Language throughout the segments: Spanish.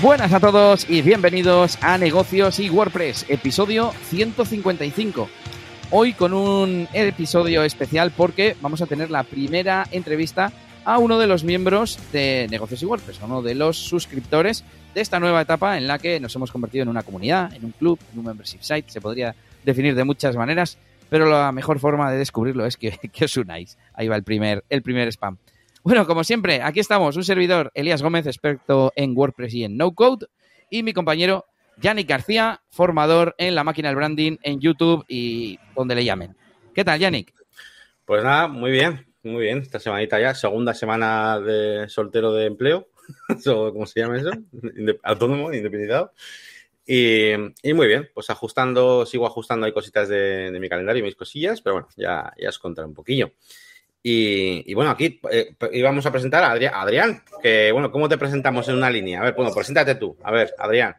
Buenas a todos y bienvenidos a Negocios y WordPress, episodio 155. Hoy con un episodio especial porque vamos a tener la primera entrevista a uno de los miembros de Negocios y WordPress, uno de los suscriptores de esta nueva etapa en la que nos hemos convertido en una comunidad, en un club, en un membership site, se podría definir de muchas maneras, pero la mejor forma de descubrirlo es que, que os unáis. Ahí va el primer, el primer spam. Bueno, como siempre, aquí estamos, un servidor, Elías Gómez, experto en WordPress y en No Code, y mi compañero Yannick García, formador en la máquina del branding en YouTube y donde le llamen. ¿Qué tal, Yannick? Pues nada, muy bien, muy bien. Esta semanita ya, segunda semana de soltero de empleo, ¿cómo se llama eso? Autónomo, independizado. Y, muy bien, pues ajustando, sigo ajustando hay cositas de, mi calendario y mis cosillas, pero bueno, ya, ya os contaré un poquillo. Y, bueno, aquí eh, íbamos a presentar a Adrián, que bueno, ¿cómo te presentamos en una línea? A ver, bueno, preséntate tú. A ver, Adrián.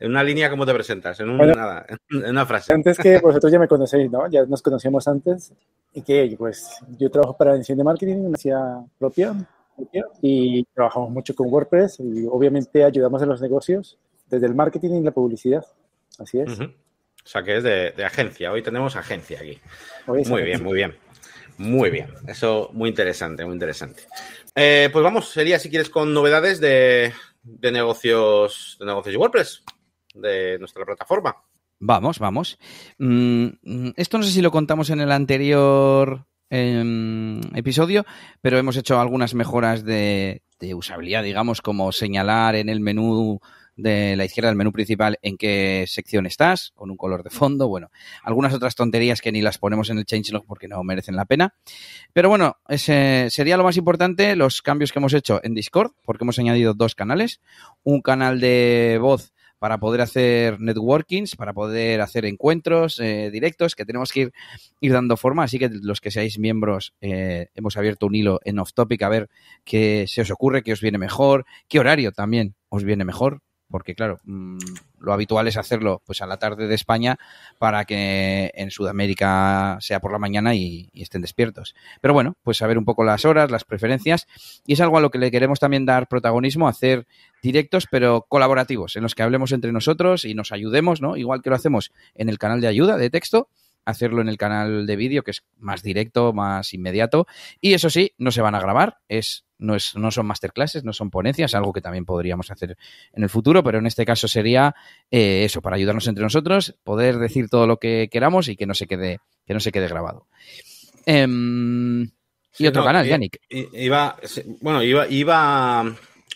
En una línea, ¿cómo te presentas? En, una frase. Antes que vosotros ya me conocéis, ¿no? Ya nos conocíamos antes. Y que, pues, yo trabajo para Enciende Marketing, una ciudad propia, y trabajamos mucho con WordPress y obviamente ayudamos a los negocios desde el marketing y la publicidad. Así es. O sea, que es de, agencia. Hoy tenemos agencia aquí. muy bien, muy bien. Muy bien, eso muy interesante, muy interesante. Eh, pues vamos, sería si quieres con novedades de, negocios de negocios y WordPress de nuestra plataforma. Vamos, vamos. Mm, mm, esto no sé si lo contamos en el anterior em, episodio, pero hemos hecho algunas mejoras de, de usabilidad, digamos, como señalar en el menú de la izquierda del menú principal en qué sección estás, con un color de fondo, bueno, algunas otras tonterías que ni las ponemos en el changelog porque no merecen la pena. Pero bueno, ese sería lo más importante, los cambios que hemos hecho en Discord, porque hemos añadido dos canales, un canal de voz para poder hacer networkings, para poder hacer encuentros eh, directos que tenemos que ir, ir, dando forma. Así que los que seáis miembros, eh, hemos abierto un hilo en Off Topic a ver qué se os ocurre, qué os viene mejor, qué horario también os viene mejor porque claro, mm, lo habitual es hacerlo pues a la tarde de España para que en Sudamérica sea por la mañana y, estén despiertos. Pero bueno, pues saber un poco las horas, las preferencias y es algo a lo que le queremos también dar protagonismo, hacer directos pero colaborativos en los que hablemos entre nosotros y nos ayudemos, ¿no? Igual que lo hacemos en el canal de ayuda de texto hacerlo en el canal de vídeo, que es más directo, más inmediato. Y eso sí, no se van a grabar, es, no, es, no son masterclasses, no son ponencias, algo que también podríamos hacer en el futuro, pero en este caso sería eh, eso, para ayudarnos entre nosotros, poder decir todo lo que queramos y que no se quede, que no se quede grabado. Em, y otro canal, Yannick. Iba, bueno, iba, iba,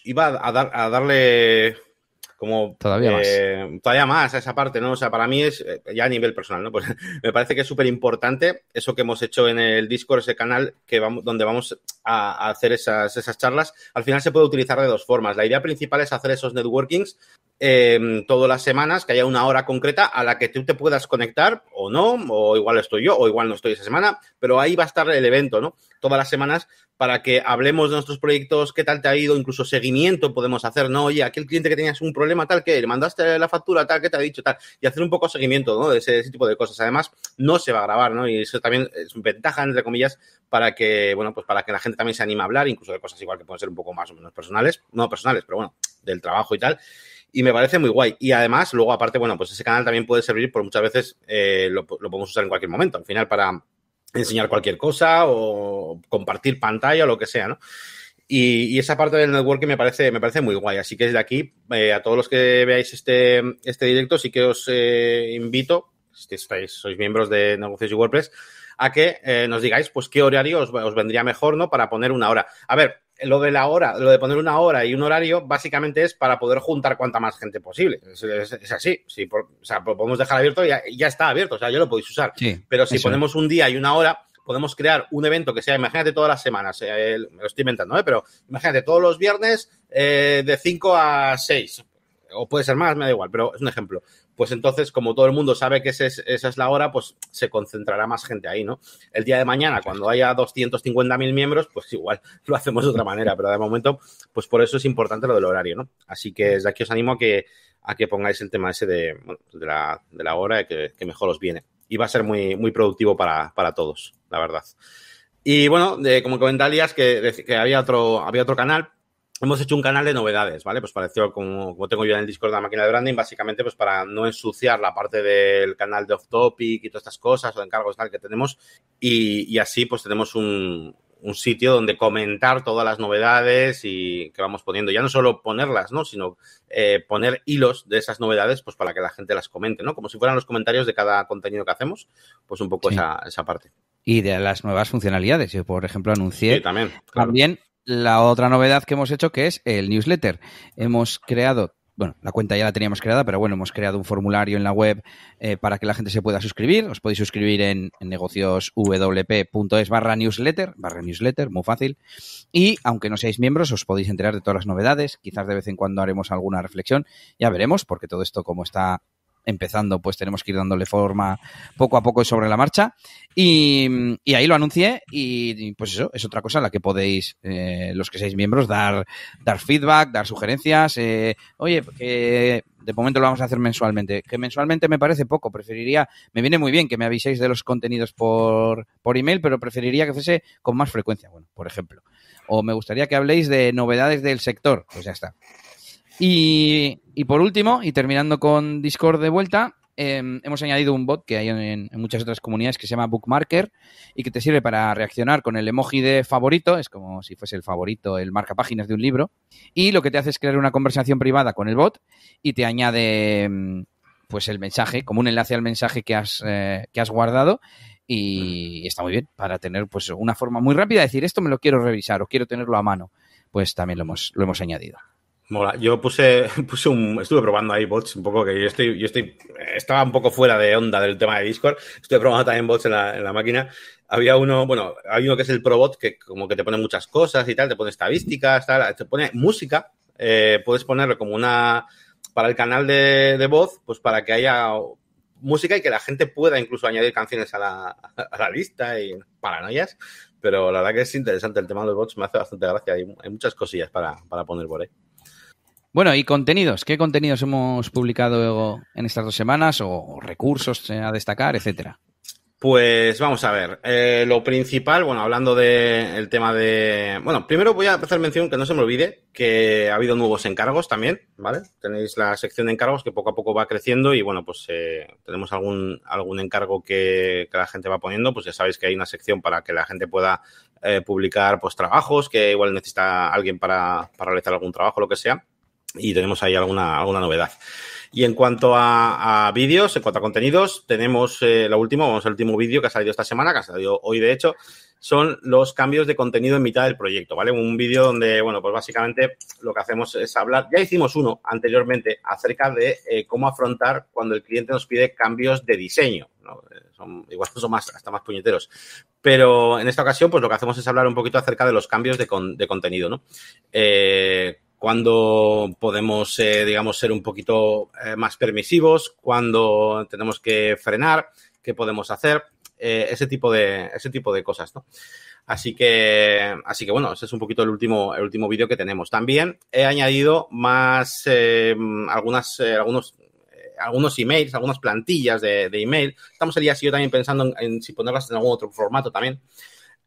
iba a, dar, a darle como todavía más. Eh, todavía más a esa parte, ¿no? O sea, para mí es eh, ya a nivel personal, ¿no? Pues me parece que es súper importante eso que hemos hecho en el Discord, ese canal que vamos, donde vamos a, hacer esas, esas charlas. Al final se puede utilizar de dos formas. La idea principal es hacer esos networkings eh, todas las semanas, que haya una hora concreta a la que tú te puedas conectar o no, o igual estoy yo, o igual no estoy esa semana, pero ahí va a estar el evento, ¿no? Todas las semanas para que hablemos de nuestros proyectos, qué tal te ha ido, incluso seguimiento podemos hacer, ¿no? Oye, aquel cliente que tenías un problema tal, que le mandaste la factura tal, que te ha dicho tal, y hacer un poco seguimiento, ¿no? De ese, tipo de cosas. Además, no se va a grabar, ¿no? Y eso también es ventaja, entre comillas, para que, bueno, pues para que la gente también se anime a hablar, incluso de cosas igual que pueden ser un poco más o menos personales, no personales, pero bueno, del trabajo y tal y me parece muy guay. Y además, luego, aparte, bueno, pues ese canal también puede servir, por muchas veces eh, lo, podemos usar en cualquier momento, al final para enseñar cualquier cosa o compartir pantalla o lo que sea, ¿no? Y, esa parte del networking me parece, me parece muy guay. Así que desde aquí, eh, a todos los que veáis este, este directo, sí que os eh, invito, si estáis, sois miembros de Negocios y WordPress, a que nos digáis, pues, qué horario os, os vendría mejor, ¿no? Para poner una hora. A ver, lo de la hora, lo de poner una hora y un horario, básicamente es para poder juntar cuanta más gente posible. Es, así. Si o sea, podemos dejar abierto y ya, está abierto. O sea, yo lo podéis usar. Pero si ponemos un día y una hora, podemos crear un evento que sea, imagínate todas las semanas, eh, me lo estoy inventando, ¿eh? pero imagínate todos los viernes eh, de 5 a 6. O puede ser más, me da igual, pero es un ejemplo pues entonces, como todo el mundo sabe que esa es, la hora, pues se concentrará más gente ahí, ¿no? El día de mañana, cuando haya 250.000 miembros, pues igual lo hacemos de otra manera, pero de momento, pues por eso es importante lo del horario, ¿no? Así que desde aquí os animo a que, a que pongáis el tema ese de, de, la, de la hora, que, que mejor os viene. Y va a ser muy, muy productivo para, para todos, la verdad. Y bueno, como comenta Alias, que, que había, otro, había otro canal hemos hecho un canal de novedades, ¿vale? Pues parecido como, como tengo yo en el Discord de la máquina de branding, básicamente pues para no ensuciar la parte del canal de off topic y todas estas cosas o de encargos tal que tenemos y, y así pues tenemos un, un, sitio donde comentar todas las novedades y que vamos poniendo. Ya no solo ponerlas, ¿no? Sino eh, poner hilos de esas novedades pues para que la gente las comente, ¿no? Como si fueran los comentarios de cada contenido que hacemos, pues un poco sí. esa, esa parte. Y de las nuevas funcionalidades. Yo, por ejemplo, anuncié sí, también, claro. también la otra novedad que hemos hecho que es el newsletter. Hemos creado, bueno, la cuenta ya la teníamos creada, pero bueno, hemos creado un formulario en la web eh, para que la gente se pueda suscribir. Os podéis suscribir en, en negocioswp.es barra newsletter, barra newsletter, muy fácil. Y aunque no seáis miembros, os podéis enterar de todas las novedades. Quizás de vez en cuando haremos alguna reflexión. Ya veremos, porque todo esto como está empezando, pues tenemos que ir dándole forma poco a poco sobre la marcha. Y, ahí lo anuncié y, pues eso, es otra cosa a la que podéis, eh, los que seáis miembros, dar, dar feedback, dar sugerencias. Eh, oye, que de momento lo vamos a hacer mensualmente. Que mensualmente me parece poco, preferiría, me viene muy bien que me aviséis de los contenidos por, por email, pero preferiría que fuese con más frecuencia, bueno, por ejemplo. O me gustaría que habléis de novedades del sector, pues ya está. Y, por último, y terminando con Discord de vuelta, eh, hemos añadido un bot que hay en, muchas otras comunidades que se llama Bookmarker y que te sirve para reaccionar con el emoji de favorito, es como si fuese el favorito, el marca páginas de un libro, y lo que te hace es crear una conversación privada con el bot y te añade pues el mensaje, como un enlace al mensaje que has, eh, que has guardado y está muy bien para tener pues una forma muy rápida de decir esto me lo quiero revisar o quiero tenerlo a mano, pues también lo hemos, lo hemos añadido. Mola. Yo puse, puse un, estuve probando ahí bots un poco que yo estoy, yo estoy, estaba un poco fuera de onda del tema de Discord. Estuve probando también bots en la, en la máquina. Había uno, bueno, hay uno que es el ProBot que como que te pone muchas cosas y tal, te pone estadísticas, tal, te pone música. Eh, puedes ponerlo como una, para el canal de, de voz, pues para que haya música y que la gente pueda incluso añadir canciones a la, a la lista y paranoias. Pero la verdad que es interesante el tema de los bots, me hace bastante gracia. Hay, hay muchas cosillas para, para poner por ahí. Bueno, y contenidos. ¿Qué contenidos hemos publicado en estas dos semanas o recursos a destacar, etcétera? Pues vamos a ver. Eh, lo principal, bueno, hablando del de tema de. Bueno, primero voy a hacer mención que no se me olvide que ha habido nuevos encargos también, ¿vale? Tenéis la sección de encargos que poco a poco va creciendo y bueno, pues eh, tenemos algún, algún encargo que, la gente va poniendo, pues ya sabéis que hay una sección para que la gente pueda eh, publicar pues trabajos, que igual necesita alguien para realizar algún trabajo, lo que sea y tenemos ahí alguna, alguna novedad. Y en cuanto a, vídeos, en cuanto a contenidos, tenemos eh, lo último, vamos al último vídeo que ha salido esta semana, que ha salido hoy de hecho, son los cambios de contenido en mitad del proyecto, ¿vale? Un vídeo donde, bueno, pues básicamente lo que hacemos es hablar, ya hicimos uno anteriormente acerca de eh, cómo afrontar cuando el cliente nos pide cambios de diseño, ¿no? Son, igual son más, hasta más puñeteros. Pero en esta ocasión, pues lo que hacemos es hablar un poquito acerca de los cambios de, de contenido, ¿no? Eh, cuando podemos, eh, digamos, ser un poquito eh, más permisivos, cuando tenemos que frenar, qué podemos hacer, eh, ese tipo de, ese tipo de cosas, ¿no? Así que, así que bueno, ese es un poquito el último, el último vídeo que tenemos. También he añadido más, eh, algunas, algunos, algunos emails, algunas plantillas de, de email. Estamos el día así yo también pensando en, en si ponerlas en algún otro formato también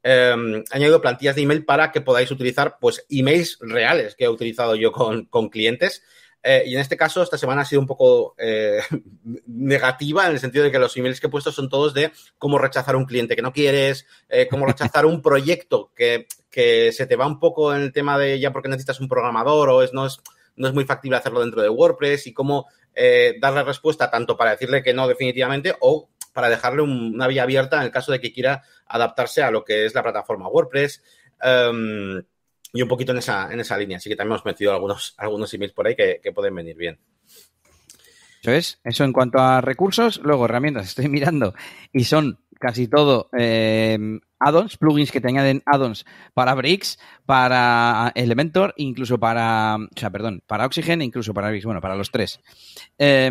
eh, he añadido plantillas de email para que podáis utilizar pues emails reales que he utilizado yo con, con clientes. Eh, y en este caso, esta semana ha sido un poco eh, negativa en el sentido de que los emails que he puesto son todos de cómo rechazar un cliente que no quieres, eh, cómo rechazar un proyecto que, que, se te va un poco en el tema de ya porque necesitas un programador o es, no, es, no es muy factible hacerlo dentro de WordPress y cómo eh, darle respuesta tanto para decirle que no definitivamente o para dejarle un, una vía abierta en el caso de que quiera adaptarse a lo que es la plataforma WordPress. Um, y un poquito en esa, en esa línea. Así que también hemos metido algunos, algunos emails por ahí que, que pueden venir bien. Eso es, eso en cuanto a recursos, luego herramientas, estoy mirando y son casi todo eh, add-ons, plugins que te añaden add-ons para Bricks, para Elementor, incluso para, o sea, perdón, para Oxygen, incluso para Bricks, bueno, para los tres. Eh,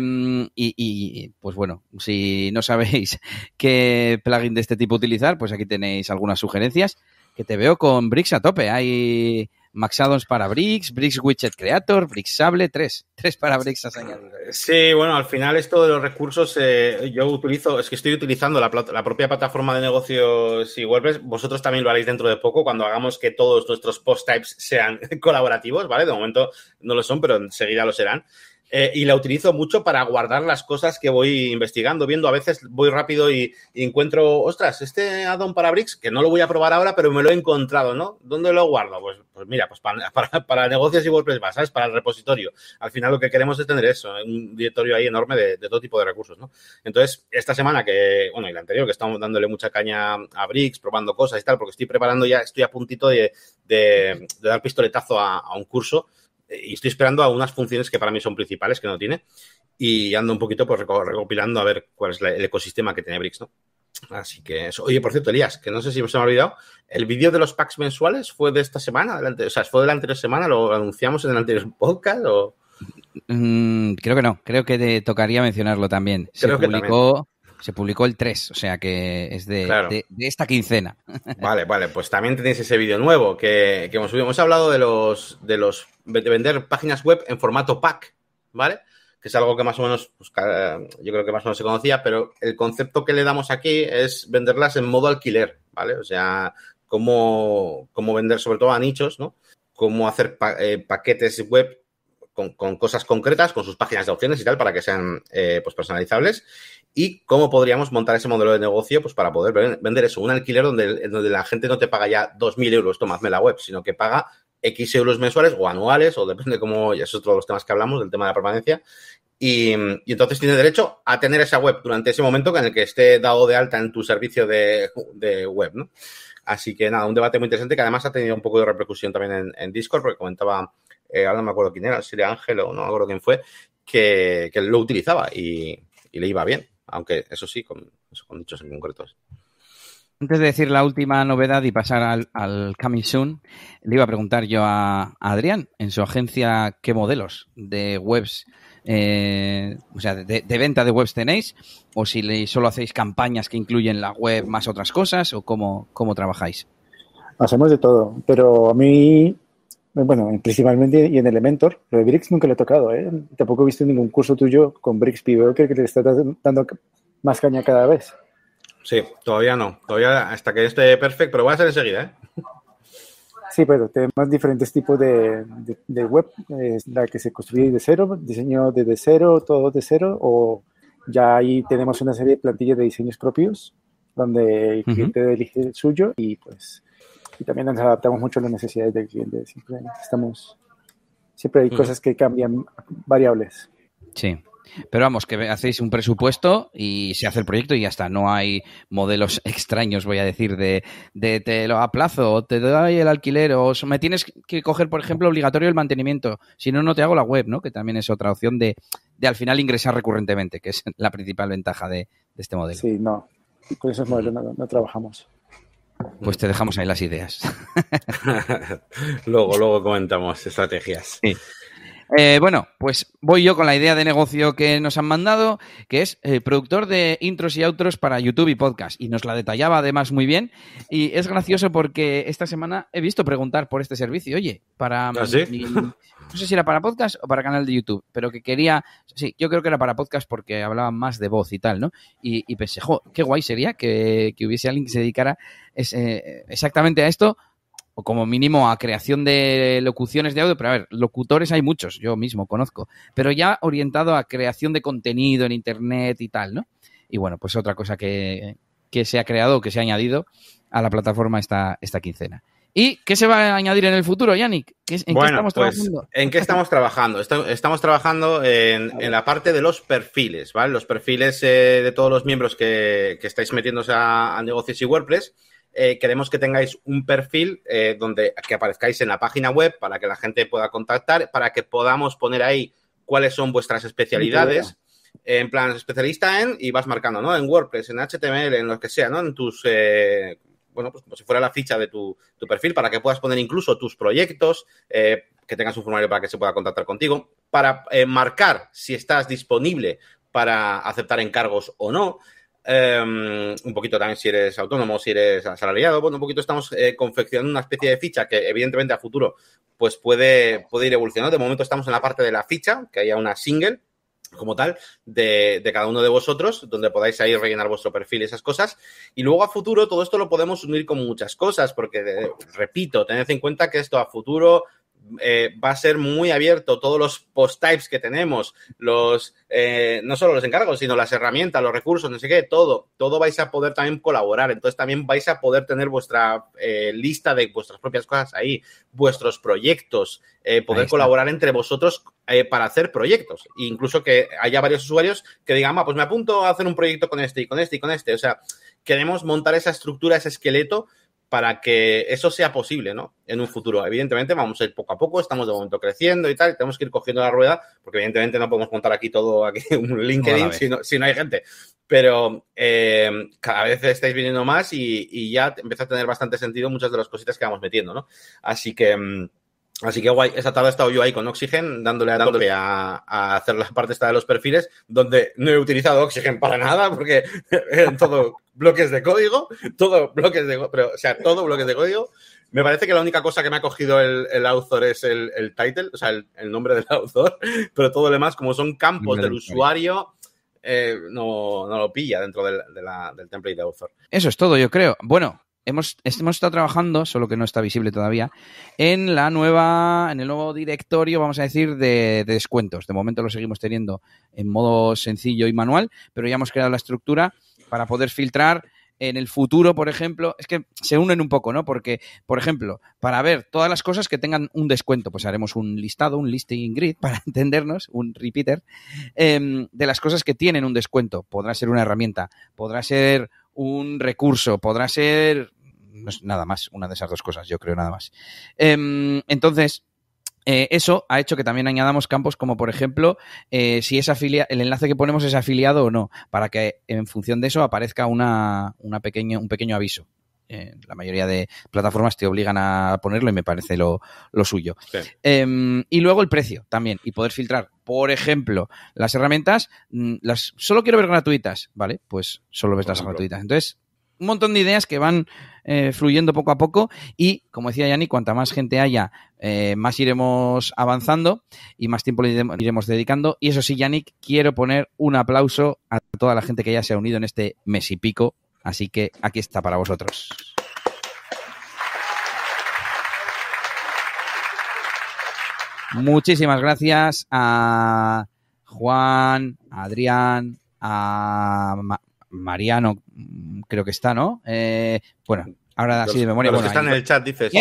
y, y, pues bueno, si no sabéis qué plugin de este tipo utilizar, pues aquí tenéis algunas sugerencias que te veo con Bricks a tope. Hay, Max Addons para Bricks, Bricks Widget Creator, Bricks Sable, tres. Tres para Bricks añadido. Sí, bueno, al final esto de los recursos, eh, yo utilizo, es que estoy utilizando la, la, propia plataforma de negocios y WordPress. Vosotros también lo haréis dentro de poco cuando hagamos que todos nuestros post types sean colaborativos, ¿vale? De momento no lo son, pero enseguida lo serán. Eh, y la utilizo mucho para guardar las cosas que voy investigando, viendo. A veces voy rápido y, encuentro, ostras, este addon para Bricks, que no lo voy a probar ahora, pero me lo he encontrado, ¿no? ¿Dónde lo guardo? Pues, pues mira, pues para, para, negocios y WordPress, ¿sabes? Para el repositorio. Al final lo que queremos es tener eso, un directorio ahí enorme de, todo tipo de recursos, ¿no? Entonces, esta semana que, bueno, y la anterior, que estamos dándole mucha caña a Bricks, probando cosas y tal, porque estoy preparando ya, estoy a puntito de, dar pistoletazo a un curso y estoy esperando a unas funciones que para mí son principales, que no tiene, y ando un poquito pues, recopilando a ver cuál es el ecosistema que tiene Bricks, ¿no? Así que eso. Oye, por cierto, Elías, que no sé si se me ha olvidado, el vídeo de los packs mensuales fue de esta semana, o sea, fue de la anterior semana, lo anunciamos en el anterior podcast o... Mm, creo que no, creo que te tocaría mencionarlo también. Se publicó, se publicó el 3, o sea que es de, esta quincena. Vale, vale, pues también tenéis ese vídeo nuevo que, hemos subido. Hemos hablado de los, de los de vender páginas web en formato pack, ¿vale? Que es algo que más o menos, pues, yo creo que más o menos se conocía, pero el concepto que le damos aquí es venderlas en modo alquiler, ¿vale? O sea, cómo, cómo vender sobre todo a nichos, ¿no? Cómo hacer eh, paquetes web con, cosas concretas, con sus páginas de opciones y tal, para que sean eh, pues personalizables y cómo podríamos montar ese modelo de negocio pues para poder vender eso, un alquiler donde, donde la gente no te paga ya 2.000 euros, tomadme la web, sino que paga X euros mensuales o anuales, o depende de cómo, ya es otro de los temas que hablamos, del tema de la permanencia, y, entonces tiene derecho a tener esa web durante ese momento en el que esté dado de alta en tu servicio de, web, ¿no? Así que nada, un debate muy interesante que además ha tenido un poco de repercusión también en, Discord, porque comentaba, eh, ahora no me acuerdo quién era, si era Ángel o no me acuerdo quién fue, que, lo utilizaba y le iba bien aunque eso sí, con, con dichos en concretos. Antes de decir la última novedad y pasar al, al Coming Soon, le iba a preguntar yo a, Adrián, en su agencia, ¿qué modelos de webs, eh, o sea, de, venta de webs tenéis? ¿O si solo hacéis campañas que incluyen la web más otras cosas? ¿O cómo, cómo trabajáis? Hacemos de todo, pero a mí bueno, principalmente y en Elementor, pero de Bricks nunca le he tocado, ¿eh? Tampoco he visto ningún curso tuyo con Bricks Pivot que te está dando más caña cada vez. Sí, todavía no. Todavía hasta que esté perfecto, pero voy a hacer enseguida, ¿eh? Sí, pero tenemos diferentes tipos de, de, web, la que se construye de cero, diseño desde cero, todo de cero, o ya ahí tenemos una serie de plantillas de diseños propios, donde el cliente elige el suyo y pues y también nos adaptamos mucho a las necesidades del cliente. Siempre estamos, siempre hay cosas que cambian, variables. Sí. Pero vamos, que hacéis un presupuesto y se hace el proyecto y ya está. No hay modelos extraños, voy a decir, de, de te lo aplazo, o te doy el alquiler, o me tienes que coger, por ejemplo, obligatorio el mantenimiento. Si no, no te hago la web, ¿no? Que también es otra opción de, de al final ingresar recurrentemente, que es la principal ventaja de, este modelo. Sí, no. Con esos modelos no trabajamos. Pues te dejamos ahí las ideas. luego, luego comentamos estrategias. Eh, bueno, pues voy yo con la idea de negocio que nos han mandado, que es eh, productor de intros y outros para YouTube y podcast. Y nos la detallaba además muy bien. Y es gracioso porque esta semana he visto preguntar por este servicio. Oye, para ¿Ah, no sé si era para podcast o para canal de YouTube, pero que quería, sí, yo creo que era para podcast porque hablaban más de voz y tal, ¿no? Y, pensé, jo, qué guay sería que, hubiese alguien que se dedicara exactamente a esto o como mínimo a creación de locuciones de audio, pero a ver, locutores hay muchos, yo mismo conozco, pero ya orientado a creación de contenido en Internet y tal, ¿no? Y bueno, pues otra cosa que, se ha creado, que se ha añadido a la plataforma esta, esta quincena. ¿Y qué se va a añadir en el futuro, Yannick? ¿En qué estamos pues, trabajando? ¿En qué estamos trabajando? Estamos trabajando en, la parte de los perfiles, ¿vale? Los perfiles eh, de todos los miembros que, estáis metiéndose a negocios y WordPress eh, queremos que tengáis un perfil eh, donde que aparezcáis en la página web para que la gente pueda contactar, para que podamos poner ahí cuáles son vuestras especialidades. En plan, especialista en, y vas marcando, ¿no? En WordPress, en HTML, en lo que sea, ¿no? En tus, eh, bueno, pues como si fuera la ficha de tu, tu, perfil, para que puedas poner incluso tus proyectos, que tengas un formulario para que se pueda contactar contigo, para marcar si estás disponible para aceptar encargos o no, em, un poquito también si eres autónomo, si eres asalariado, bueno, un poquito estamos eh, confeccionando una especie de ficha que evidentemente a futuro pues puede, puede ir evolucionando. De momento estamos en la parte de la ficha, que haya una single como tal de, de, cada uno de vosotros, donde podáis ahí rellenar vuestro perfil y esas cosas. Y luego a futuro todo esto lo podemos unir con muchas cosas, porque, eh, repito, tened en cuenta que esto a futuro eh, va a ser muy abierto todos los post types que tenemos, los eh, no solo los encargos, sino las herramientas, los recursos, no sé qué, todo, todo vais a poder también colaborar. Entonces también vais a poder tener vuestra eh, lista de vuestras propias cosas ahí, vuestros proyectos, eh, poder colaborar entre vosotros para hacer proyectos. E incluso que haya varios usuarios que digan, ah, pues me apunto a hacer un proyecto con este y con este y con este. O sea, queremos montar esa estructura, ese esqueleto para que eso sea posible, ¿no? En un futuro. Evidentemente, vamos a ir poco a poco, estamos de momento creciendo y tal, tenemos que ir cogiendo la rueda, porque evidentemente no podemos montar aquí todo, aquí un LinkedIn si no, si no hay gente. Pero eh, cada vez estáis viniendo más y, y, ya empieza a tener bastante sentido muchas de las cositas que vamos metiendo, ¿no? Así que. Así que guay, esta tarde he estado yo ahí con Oxygen, dándole a, dándole a, a, hacer la parte esta de los perfiles, donde no he utilizado Oxygen para nada, porque eran todo bloques de código, todo bloques de, pero, o sea, todo bloques de código. Me parece que la única cosa que me ha cogido el, el author es el, el title, o sea, el, el, nombre del author, pero todo lo demás, como son campos del usuario, eh, no, no, lo pilla dentro del, de la, del template de author. Eso es todo, yo creo. Bueno, Hemos, hemos, estado trabajando, solo que no está visible todavía, en la nueva, en el nuevo directorio, vamos a decir, de, de, descuentos. De momento lo seguimos teniendo en modo sencillo y manual, pero ya hemos creado la estructura para poder filtrar en el futuro, por ejemplo, es que se unen un poco, ¿no? Porque, por ejemplo, para ver todas las cosas que tengan un descuento, pues haremos un listado, un listing grid, para entendernos, un repeater, eh, de las cosas que tienen un descuento. Podrá ser una herramienta, podrá ser un recurso, podrá ser nada más, una de esas dos cosas, yo creo nada más. Eh, entonces, eh, eso ha hecho que también añadamos campos como, por ejemplo, eh, si es afilia el enlace que ponemos es afiliado o no, para que en función de eso aparezca una, una un pequeño aviso. Eh, la mayoría de plataformas te obligan a ponerlo y me parece lo, lo suyo. Sí. Eh, y luego el precio también, y poder filtrar. Por ejemplo, las herramientas, mm, las solo quiero ver gratuitas, ¿vale? Pues solo ves por las ejemplo. gratuitas. Entonces, un montón de ideas que van eh, fluyendo poco a poco y, como decía Yanni, cuanta más gente haya, eh, más iremos avanzando y más tiempo le iremos dedicando. Y eso sí, Yannick, quiero poner un aplauso a toda la gente que ya se ha unido en este mes y pico. Así que aquí está para vosotros. Muchísimas gracias a Juan, a Adrián, a Mariano, creo que está, ¿no? Eh, bueno, ahora así de memoria. Los bueno, que están en el chat, dices.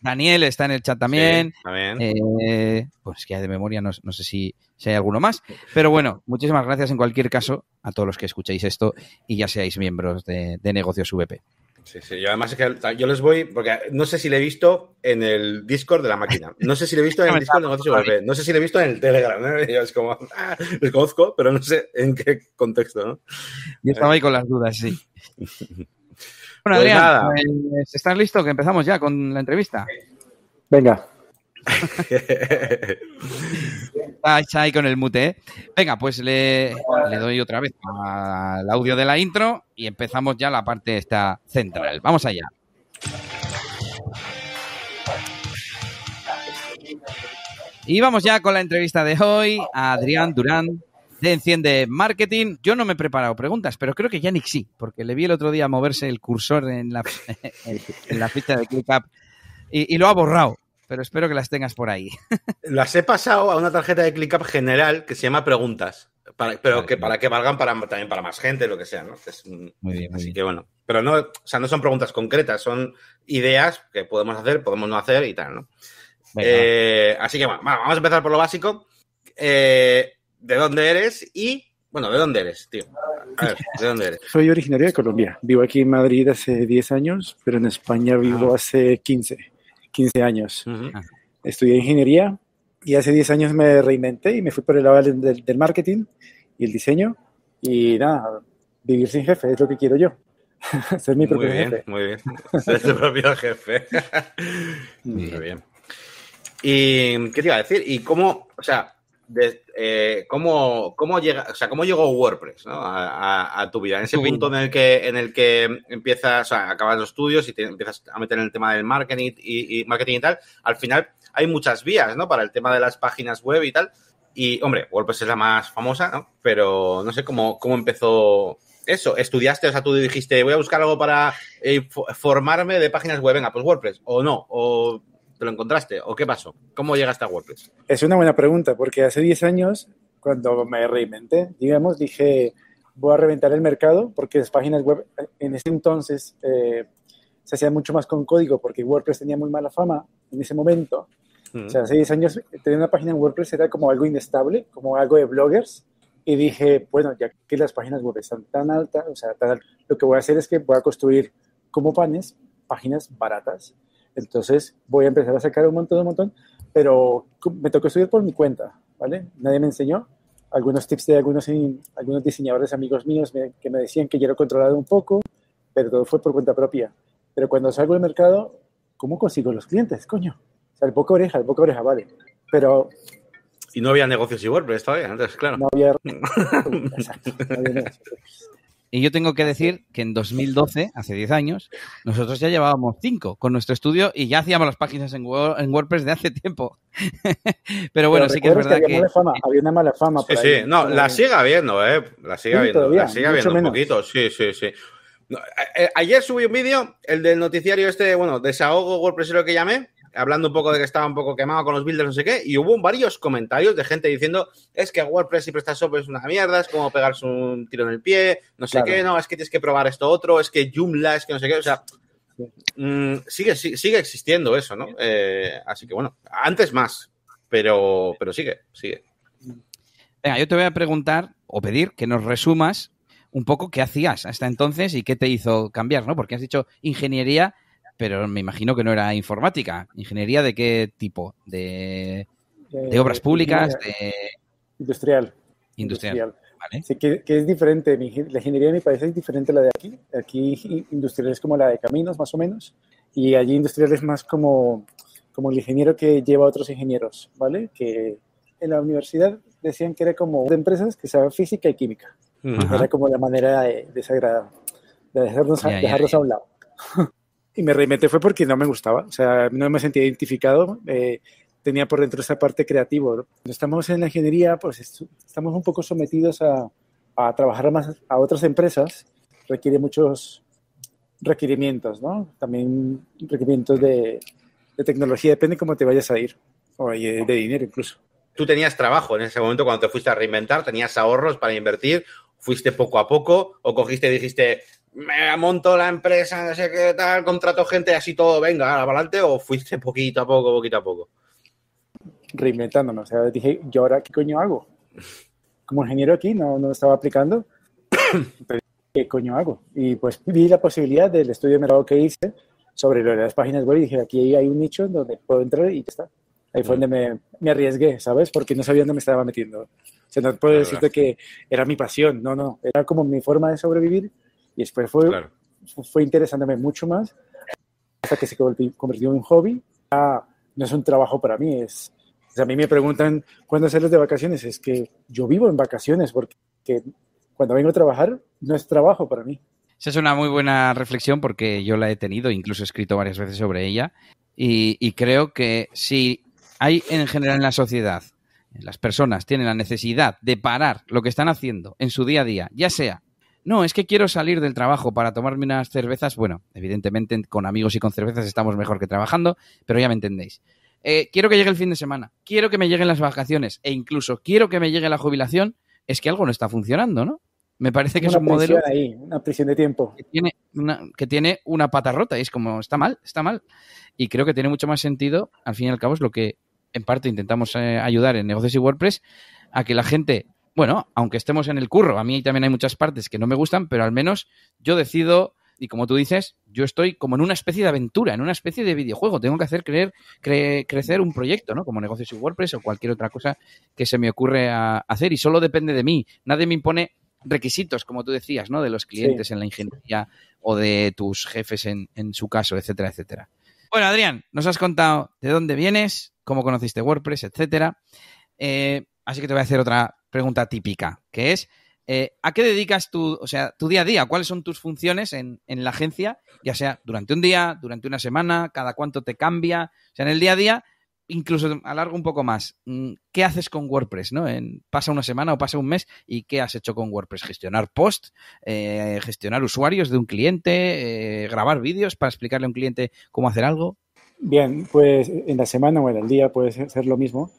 Daniel, está en el chat también. Sí, también. Eh, pues que de memoria no, no sé si, si, hay alguno más. Pero bueno, muchísimas gracias en cualquier caso a todos los que escuchéis esto y ya seáis miembros de, de Negocios VP. Sí, sí, yo además es que yo les voy, porque no sé si le he visto en el Discord de la máquina, no sé si le he visto en el Discord de Negocios VP, no sé si le he visto en el Telegram, ¿no? Yo es como, ah, les conozco, pero no sé en qué contexto, ¿no? Yo estaba ahí con las dudas, sí. Bueno, pues Adrián, pues, ¿estás listo? Que empezamos ya con la entrevista. Venga. Está ahí con el mute. ¿eh? Venga, pues le, le, doy otra vez al audio de la intro y empezamos ya la parte esta central. Vamos allá. Y vamos ya con la entrevista de hoy a Adrián Durán de Enciende Marketing. Yo no me he preparado preguntas, pero creo que Yannick sí, porque le vi el otro día moverse el cursor en la, en la ficha de ClickUp y, y lo ha borrado pero espero que las tengas por ahí. Las he pasado a una tarjeta de ClickUp general que se llama preguntas, para, pero vale, que para que valgan para, también para más gente, lo que sea, ¿no? Es, muy bien, muy así bien. que bueno, pero no, o sea, no son preguntas concretas, son ideas que podemos hacer, podemos no hacer y tal, ¿no? Eh, así que bueno, vamos a empezar por lo básico. Eh, ¿De dónde eres? Y, bueno, ¿de dónde eres, tío? A ver, ¿de dónde eres? Soy originario de Colombia. Vivo aquí en Madrid hace 10 años, pero en España vivo ah. hace 15. 15 años. Uh -huh. Estudié ingeniería y hace 10 años me reinventé y me fui por el lado del, del, marketing y el diseño. Y nada, vivir sin jefe es lo que quiero yo. Ser mi propio muy bien, jefe. Muy bien, ser tu propio jefe. muy bien. ¿Y qué te iba a decir? ¿Y cómo, o sea, eh, ¿cómo, cómo, llega, o sea, cómo llegó WordPress a, tu vida? En ese punto en el que, en el que empiezas, o sea, acabas los estudios y te empiezas a meter en el tema del marketing y, marketing y tal, al final hay muchas vías, ¿no? Para el tema de las páginas web y tal. Y, hombre, WordPress es la más famosa, ¿no? Pero no sé cómo, cómo empezó eso. ¿Estudiaste? O sea, tú dijiste, voy a buscar algo para eh, formarme de páginas web. Venga, pues WordPress. ¿O no? ¿O te lo encontraste? ¿O qué pasó? ¿Cómo llegaste a WordPress? Es una buena pregunta, porque hace 10 años, cuando me reinventé, digamos, dije, voy a reventar el mercado, porque las páginas web en ese entonces eh, se hacían mucho más con código, porque WordPress tenía muy mala fama en ese momento. O sea, hace 10 años tener una página en WordPress era como algo inestable, como algo de bloggers. Y dije, bueno, ya que las páginas web están tan altas, o sea, lo que voy a hacer es que voy a construir como panes páginas baratas entonces voy a empezar a sacar un montón, un montón, pero me tocó estudiar por mi cuenta, ¿vale? Nadie me enseñó. Algunos tips de algunos, algunos diseñadores amigos míos que me decían que yo lo controlado un poco, pero todo fue por cuenta propia. Pero cuando salgo del mercado, ¿cómo consigo los clientes, coño? O sea, el boca oreja, el boca oreja, vale. Pero... Y no había negocios y WordPress todavía, entonces, claro. No había... Exacto, no había negocios. Y yo tengo que decir que en 2012, hace 10 años, nosotros ya llevábamos 5 con nuestro estudio y ya hacíamos las páginas en, WordPress de hace tiempo. Pero bueno, sí que es verdad que... Había, una mala fama. sí, sí, no, la sigue habiendo, ¿eh? La sigue habiendo, la sigue habiendo un poquito, sí, sí, sí. Ayer subí un vídeo, el del noticiario este, bueno, desahogo WordPress lo que llamé, hablando un poco de que estaba un poco quemado con los builders, no sé qué, y hubo varios comentarios de gente diciendo, es que WordPress y PrestaShop es una mierda, es como pegarse un tiro en el pie, no sé qué, no, es que tienes que probar esto otro, es que Joomla, es que no sé qué, o sea, mm, sigue, sigue, existiendo eso, ¿no? Eh, así que bueno, antes más, pero, pero sigue, sigue. Venga, yo te voy a preguntar o pedir que nos resumas un poco qué hacías hasta entonces y qué te hizo cambiar, ¿no? Porque has dicho ingeniería pero me imagino que no era informática. ¿Ingeniería de qué tipo? ¿De, de obras públicas? De... Industrial. Industrial. Vale. Sí, que, es diferente. La ingeniería de mi país es diferente a la de aquí. Aquí industrial es como la de caminos, más o menos. Y allí industrial es más como, como el ingeniero que lleva a otros ingenieros, ¿vale? Que en la universidad decían que era como de empresas que saben física y química. Era como la manera de, desagradar, de dejarnos, dejarlos a un lado. y me reinventé fue porque no me gustaba, o sea, no me sentía identificado, eh, tenía por dentro esa parte creativa. Cuando estamos en la ingeniería, pues estamos un poco sometidos a, a, trabajar más a otras empresas, requiere muchos requerimientos, ¿no? También requerimientos de, de tecnología, depende cómo te vayas a ir, o de, de dinero incluso. Tú tenías trabajo en ese momento cuando te fuiste a reinventar, tenías ahorros para invertir, fuiste poco a poco o cogiste y dijiste, me monto la empresa, no sé qué tal, contrato gente, así todo, venga, adelante, o fuiste poquito a poco, poquito a poco? Reinventándome, o sea, dije, ¿yo ahora qué coño hago? Como ingeniero aquí no, no estaba aplicando, ¿qué coño hago? Y pues vi la posibilidad del estudio de mercado que hice sobre lo de las páginas web y dije, aquí hay un nicho donde puedo entrar y ya está. Ahí fue donde me, me arriesgué, ¿sabes? Porque no sabía dónde me estaba metiendo. O sea, no puedo decirte que era mi pasión, no, no, era como mi forma de sobrevivir y después fue, fue interesándome mucho más hasta que se convirtió en un hobby. Ah, no es un trabajo para mí, es... a mí me preguntan cuándo sales de vacaciones, es que yo vivo en vacaciones porque cuando vengo a trabajar no es trabajo para mí. Esa es una muy buena reflexión porque yo la he tenido, incluso he escrito varias veces sobre ella y, y creo que si hay en general en la sociedad las personas tienen la necesidad de parar lo que están haciendo en su día a día, ya sea no, es que quiero salir del trabajo para tomarme unas cervezas. Bueno, evidentemente con amigos y con cervezas estamos mejor que trabajando, pero ya me entendéis. Eh, quiero que llegue el fin de semana, quiero que me lleguen las vacaciones e incluso quiero que me llegue la jubilación, es que algo no está funcionando, ¿no? Me parece que es un modelo ahí, una prisión de tiempo que tiene una, que tiene una pata rota y es como está mal, está mal. Y creo que tiene mucho más sentido, al fin y al cabo es lo que en parte intentamos eh, ayudar en negocios y WordPress a que la gente bueno, aunque estemos en el curro, a mí también hay muchas partes que no me gustan, pero al menos yo decido, y como tú dices, yo estoy como en una especie de aventura, en una especie de videojuego. Tengo que hacer creer, crecer un proyecto, ¿no? Como negocios y WordPress o cualquier otra cosa que se me ocurre a hacer y solo depende de mí. Nadie me impone requisitos, como tú decías, ¿no? De los clientes en la ingeniería o de tus jefes en, en su caso, etcétera, etcétera. Bueno, Adrián, nos has contado de dónde vienes, cómo conociste WordPress, etcétera. Eh, así que te voy a hacer otra pregunta típica, que es, eh, ¿a qué dedicas tu, o sea, tu día a día? ¿Cuáles son tus funciones en, en, la agencia? Ya sea durante un día, durante una semana, cada cuánto te cambia. O sea, en el día a día, incluso alargo un poco más. Mm, ¿Qué haces con WordPress? ¿no? En, pasa una semana o pasa un mes y ¿qué has hecho con WordPress? Gestionar post, eh, gestionar usuarios de un cliente, eh, grabar vídeos para explicarle a un cliente cómo hacer algo. Bien, pues en la semana o en el día puede ser lo mismo.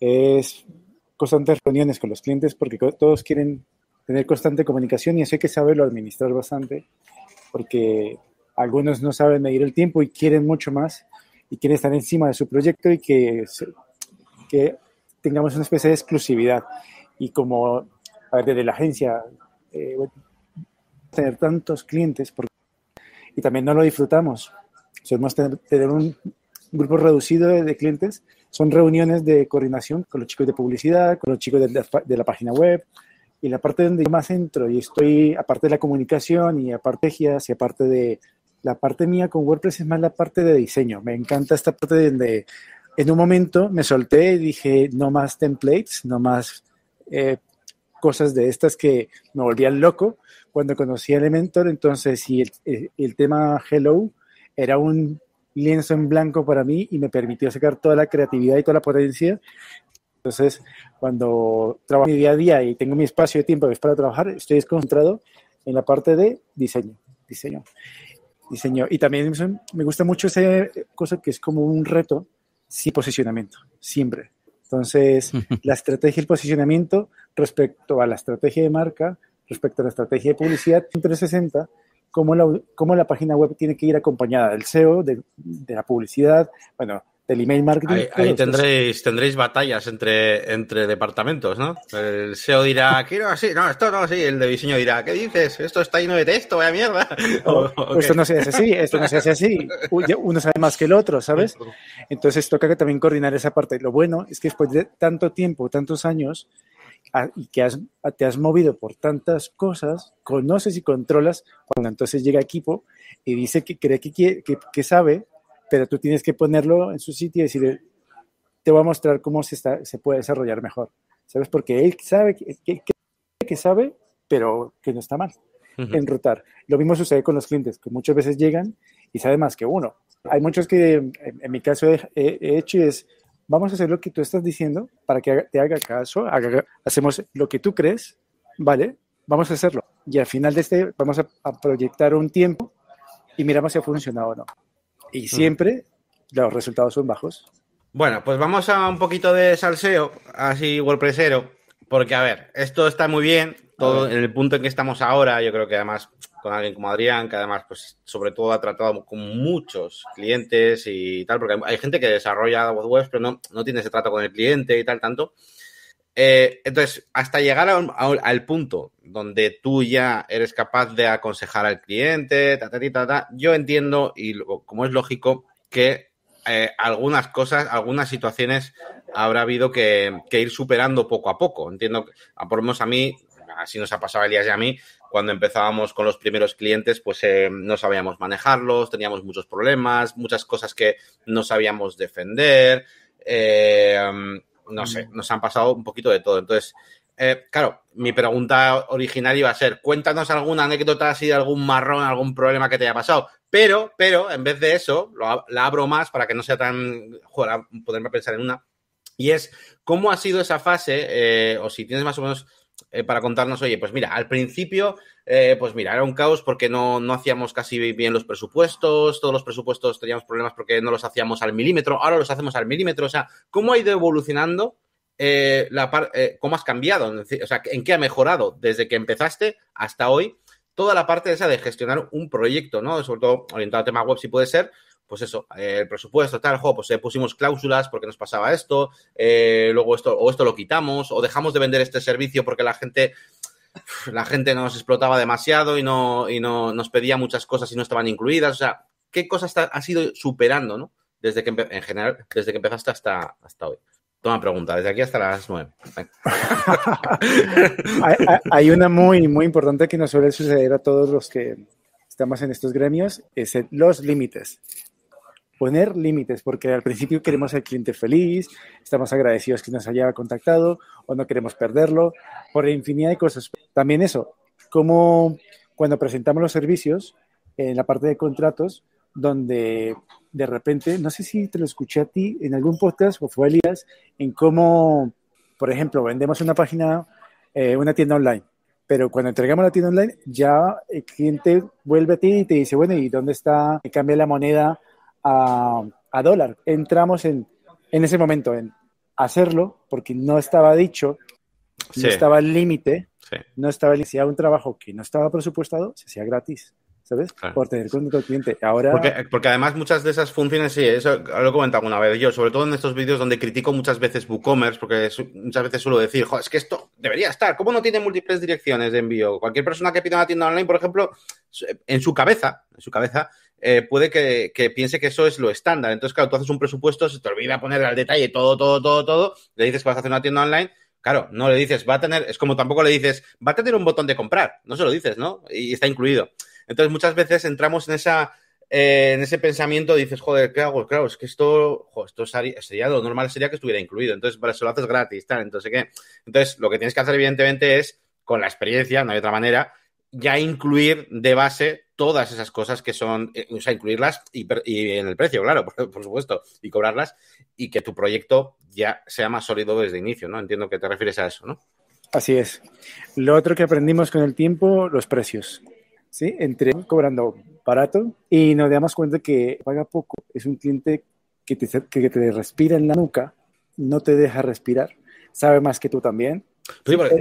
Es constantes reuniones con los clientes porque todos quieren tener constante comunicación y eso hay que saberlo administrar bastante porque algunos no saben medir el tiempo y quieren mucho más y quieren estar encima de su proyecto y que, que tengamos una especie de exclusividad. Y como, a ver, desde la agencia, eh, tener tantos clientes porque, y también no lo disfrutamos. Solemos tener, tener un grupo reducido de, de, clientes. Son reuniones de coordinación con los chicos de publicidad, con los chicos de la, página web, y la parte donde yo más entro y estoy, aparte de la comunicación y aparte de y aparte de la parte mía con WordPress es más la parte de diseño. Me encanta esta parte donde en un momento me solté y dije no más templates, no más eh, cosas de estas que me volvían loco cuando conocí a Elementor. Entonces, sí, el, el, el tema Hello era un lienzo en blanco para mí y me permitió sacar toda la creatividad y toda la potencia entonces, cuando trabajo mi día a día y tengo mi espacio de tiempo para trabajar, estoy desconcentrado en la parte de diseño, diseño, diseño. Y también me gusta mucho esa cosa que es como un reto sin posicionamiento, siempre. Entonces, la estrategia y el posicionamiento respecto a la estrategia de marca, respecto a la estrategia de publicidad 360, cómo la, cómo la página web tiene que ir acompañada del SEO, de, de la publicidad, bueno, del email marketing. Ahí, ahí tendréis, tendréis batallas entre, entre departamentos, ¿no? El SEO dirá, quiero así, no, esto no así. El de diseño dirá, ¿qué dices? Esto está lleno de texto, vaya mierda. O, o esto no se hace así, esto no se hace así. Uno sabe más que el otro, ¿sabes? Entonces toca que también coordinar esa parte. Lo bueno es que después de tanto tiempo, tantos años, y que has, te has movido por tantas cosas, conoces y controlas, cuando entonces llega equipo y dice que cree que, que, que sabe, pero tú tienes que ponerlo en su sitio y decirle, te voy a mostrar cómo se, está, se puede desarrollar mejor, ¿sabes? Porque él sabe que, que, que sabe, pero que no está mal uh -huh. enrutar. Lo mismo sucede con los clientes, que muchas veces llegan y saben más que uno. Hay muchos que, en, en mi caso, he, he, hecho es, vamos a hacer lo que tú estás diciendo para que te haga caso, haga, hacemos lo que tú crees, ¿vale? Vamos a hacerlo. Y al final de este, vamos a, a proyectar un tiempo y miramos si ha funcionado o no. Y siempre mm. los resultados son bajos. Bueno, pues vamos a un poquito de salseo, así WordPressero, porque a ver, esto está muy bien, todo en el punto en que estamos ahora, yo creo que además con alguien como Adrián, que además, pues sobre todo ha tratado con muchos clientes y tal, porque hay gente que desarrolla webs, pero no, no tiene ese trato con el cliente y tal, tanto. Eh, entonces, hasta llegar a un, al punto donde tú ya eres capaz de aconsejar al cliente, ta, yo entiendo, y como es lógico, que eh, algunas cosas, algunas situaciones habrá habido que, que, ir superando poco a poco. Entiendo, por lo menos a mí, así nos ha pasado a Elías y a mí, cuando empezábamos con los primeros clientes, pues eh, no sabíamos manejarlos, teníamos muchos problemas, muchas cosas que no sabíamos defender. Eh, no sé, nos han pasado un poquito de todo. Entonces, eh, claro, mi pregunta original iba a ser, cuéntanos alguna anécdota así de algún marrón, algún problema que te haya pasado. Pero, pero, en vez de eso, lo, la abro más para que no sea tan, joder, poderme pensar en una. Y es, ¿cómo ha sido esa fase? Eh, o si tienes más o menos eh, para contarnos, oye, pues mira, al principio, eh, pues mira, era un caos porque no, no hacíamos casi bien los presupuestos, todos los presupuestos teníamos problemas porque no los hacíamos al milímetro, ahora los hacemos al milímetro, o sea, ¿cómo ha ido evolucionando? Eh, la par ¿Cómo has cambiado? O sea, ¿en qué ha mejorado desde que empezaste hasta hoy? Toda la parte esa de gestionar un proyecto, ¿no? Sobre todo orientado a tema web, si puede ser, pues eso, eh, el presupuesto, tal, juego, pues eh, pusimos cláusulas porque nos pasaba esto, eh, luego esto, o esto lo quitamos, o dejamos de vender este servicio porque la gente, la gente nos explotaba demasiado y no, y no nos pedía muchas cosas y no estaban incluidas. O sea, ¿qué cosas has ido superando, no? Desde que, en general, desde que empezaste hasta, hasta hoy. Toma pregunta, desde aquí hasta las nueve. hay, una muy, muy importante que nos suele suceder a todos los que estamos en estos gremios, es los límites poner límites, porque al principio queremos al cliente feliz, estamos agradecidos que nos haya contactado o no queremos perderlo, por infinidad de cosas. También eso, como cuando presentamos los servicios, en la parte de contratos, donde de repente, no sé si te lo escuché a ti en algún podcast o fue Elías, en cómo, por ejemplo, vendemos una página, eh, una tienda online, pero cuando entregamos la tienda online, ya el cliente vuelve a ti y te dice, bueno, ¿y dónde está? Cambia la moneda a, a dólar. Entramos en, en ese momento en hacerlo porque no estaba dicho, no estaba el límite, no estaba iniciado un trabajo que no estaba presupuestado, se hacía gratis. ¿Sabes? Por tener cuenta del cliente. Ahora... Porque, además muchas de esas funciones, sí, eso lo he comentado alguna vez yo, sobre todo en estos vídeos donde critico muchas veces WooCommerce, porque muchas veces suelo decir, es que esto debería estar, ¿cómo no tiene múltiples direcciones de envío? Cualquier persona que pida una tienda online, por ejemplo, en su cabeza, en su cabeza, eh, puede que, que, piense que eso es lo estándar. Entonces, claro, tú haces un presupuesto, se te olvida poner al detalle todo, todo, todo, todo, le dices que vas a hacer una tienda online, Claro, no le dices, va a tener, es como tampoco le dices, va a tener un botón de comprar, no se lo dices, ¿no? Y está incluido. Entonces, muchas veces entramos en esa, eh, en ese pensamiento, dices, joder, ¿qué hago? Claro, es que esto, esto sería, lo normal sería que estuviera incluido. Entonces, para eso lo haces gratis, tal. Entonces, ¿qué? Entonces, lo que tienes que hacer, evidentemente, es, con la experiencia, no hay otra manera, ya incluir de base todas esas cosas que son, eh, o sea, incluirlas y, en el precio, claro, por, supuesto, y cobrarlas y que tu proyecto ya sea más sólido desde inicio, ¿no? Entiendo que te refieres a eso, ¿no? Así es. Lo otro que aprendimos con el tiempo, los precios. ¿Sí? Entre cobrando barato y nos damos cuenta que paga poco. Es un cliente que te, que te respira en la nuca, no te deja respirar, sabe más que tú también,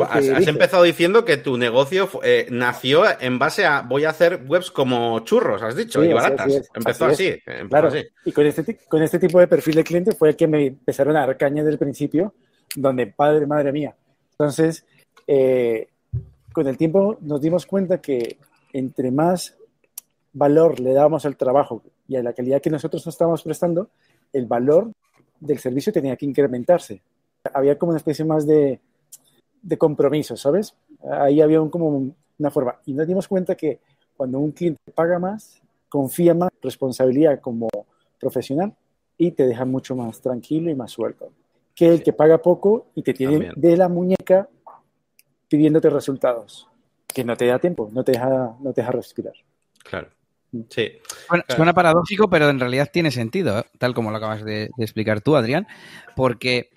has, empezado diciendo que tu negocio eh, nació en base a voy a hacer webs como churros, has dicho, y baratas. empezó así. claro. Y con este, con este tipo de perfil de cliente fue el que me empezaron a dar caña desde el principio, donde padre, madre mía. Entonces, eh, con el tiempo nos dimos cuenta que entre más valor le dábamos al trabajo y a la calidad que nosotros nos estábamos prestando, el valor del servicio tenía que incrementarse. Había como una especie más de, de compromiso, ¿sabes? Ahí había un, como una forma. Y nos dimos cuenta que cuando un cliente paga más, confía más, responsabilidad como profesional y te deja mucho más tranquilo y más suelto que el que paga poco y te tiene de la muñeca pidiéndote resultados, que no te da tiempo, no te deja, no te deja respirar. Claro. Mm. Sí. Suena paradójico, pero en realidad tiene sentido, ¿eh? tal como lo acabas de, explicar tú, Adrián, porque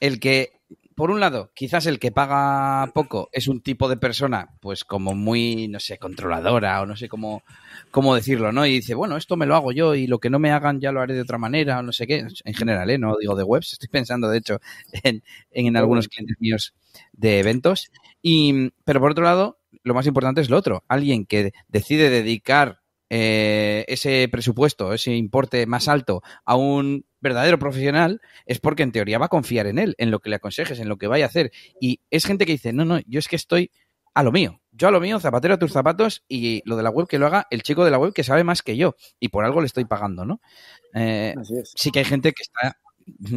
el que por un lado, quizás el que paga poco es un tipo de persona, pues como muy, no sé, controladora o no sé cómo, cómo decirlo, ¿no? Y dice, bueno, esto me lo hago yo y lo que no me hagan ya lo haré de otra manera o no sé qué. En general, ¿eh? No digo de webs, estoy pensando, de hecho, en, en algunos clientes míos de eventos. Y, pero por otro lado, lo más importante es lo otro. Alguien que decide dedicar eh, ese presupuesto, ese importe más alto a un verdadero profesional, es porque en teoría va a confiar en él, en lo que le aconsejes, en lo que vaya a hacer. Y es gente que dice, no, no, yo es que estoy a lo mío. Yo a lo mío, zapatero a tus zapatos y lo de la web que lo haga el chico de la web que sabe más que yo y por algo le estoy pagando, ¿no? Eh, sí que hay gente que está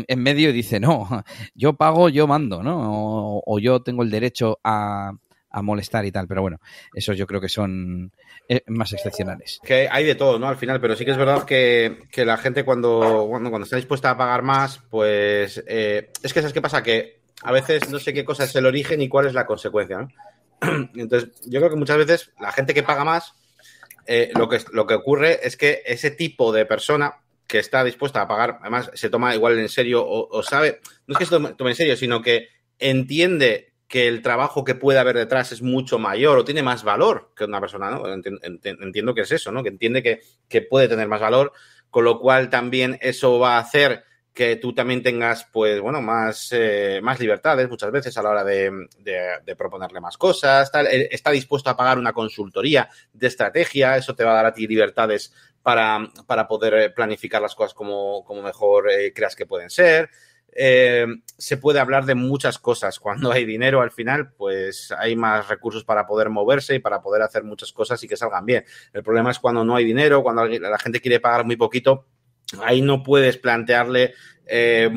en medio y dice, no, yo pago, yo mando, ¿no? o yo tengo el derecho a, a molestar y tal, pero bueno, esos yo creo que son eh, más excepcionales. Que hay de todo, ¿no? Al final, pero sí que es verdad que, la gente cuando, cuando, está dispuesta a pagar más, pues eh, es que ¿sabes qué pasa? Que a veces no sé qué cosa es el origen y cuál es la consecuencia, ¿no? Entonces, yo creo que muchas veces la gente que paga más, eh, lo, que, lo que ocurre es que ese tipo de persona que está dispuesta a pagar, además se toma igual en serio o, sabe, no es que se tome en serio, sino que entiende que el trabajo que puede haber detrás es mucho mayor o tiene más valor que una persona, ¿no? Entiendo que es eso, ¿no? Que entiende que, puede tener más valor, con lo cual también eso va a hacer que tú también tengas, pues, bueno, más, eh, más libertades muchas veces a la hora de, proponerle más cosas, tal. Está dispuesto a pagar una consultoría de estrategia, eso te va a dar a ti libertades para, para poder planificar las cosas como, como mejor eh, creas que pueden ser. Eh, se puede hablar de muchas cosas. Cuando hay dinero al final, pues hay más recursos para poder moverse y para poder hacer muchas cosas y que salgan bien. El problema es cuando no hay dinero, cuando la gente quiere pagar muy poquito, ahí no puedes plantearle eh,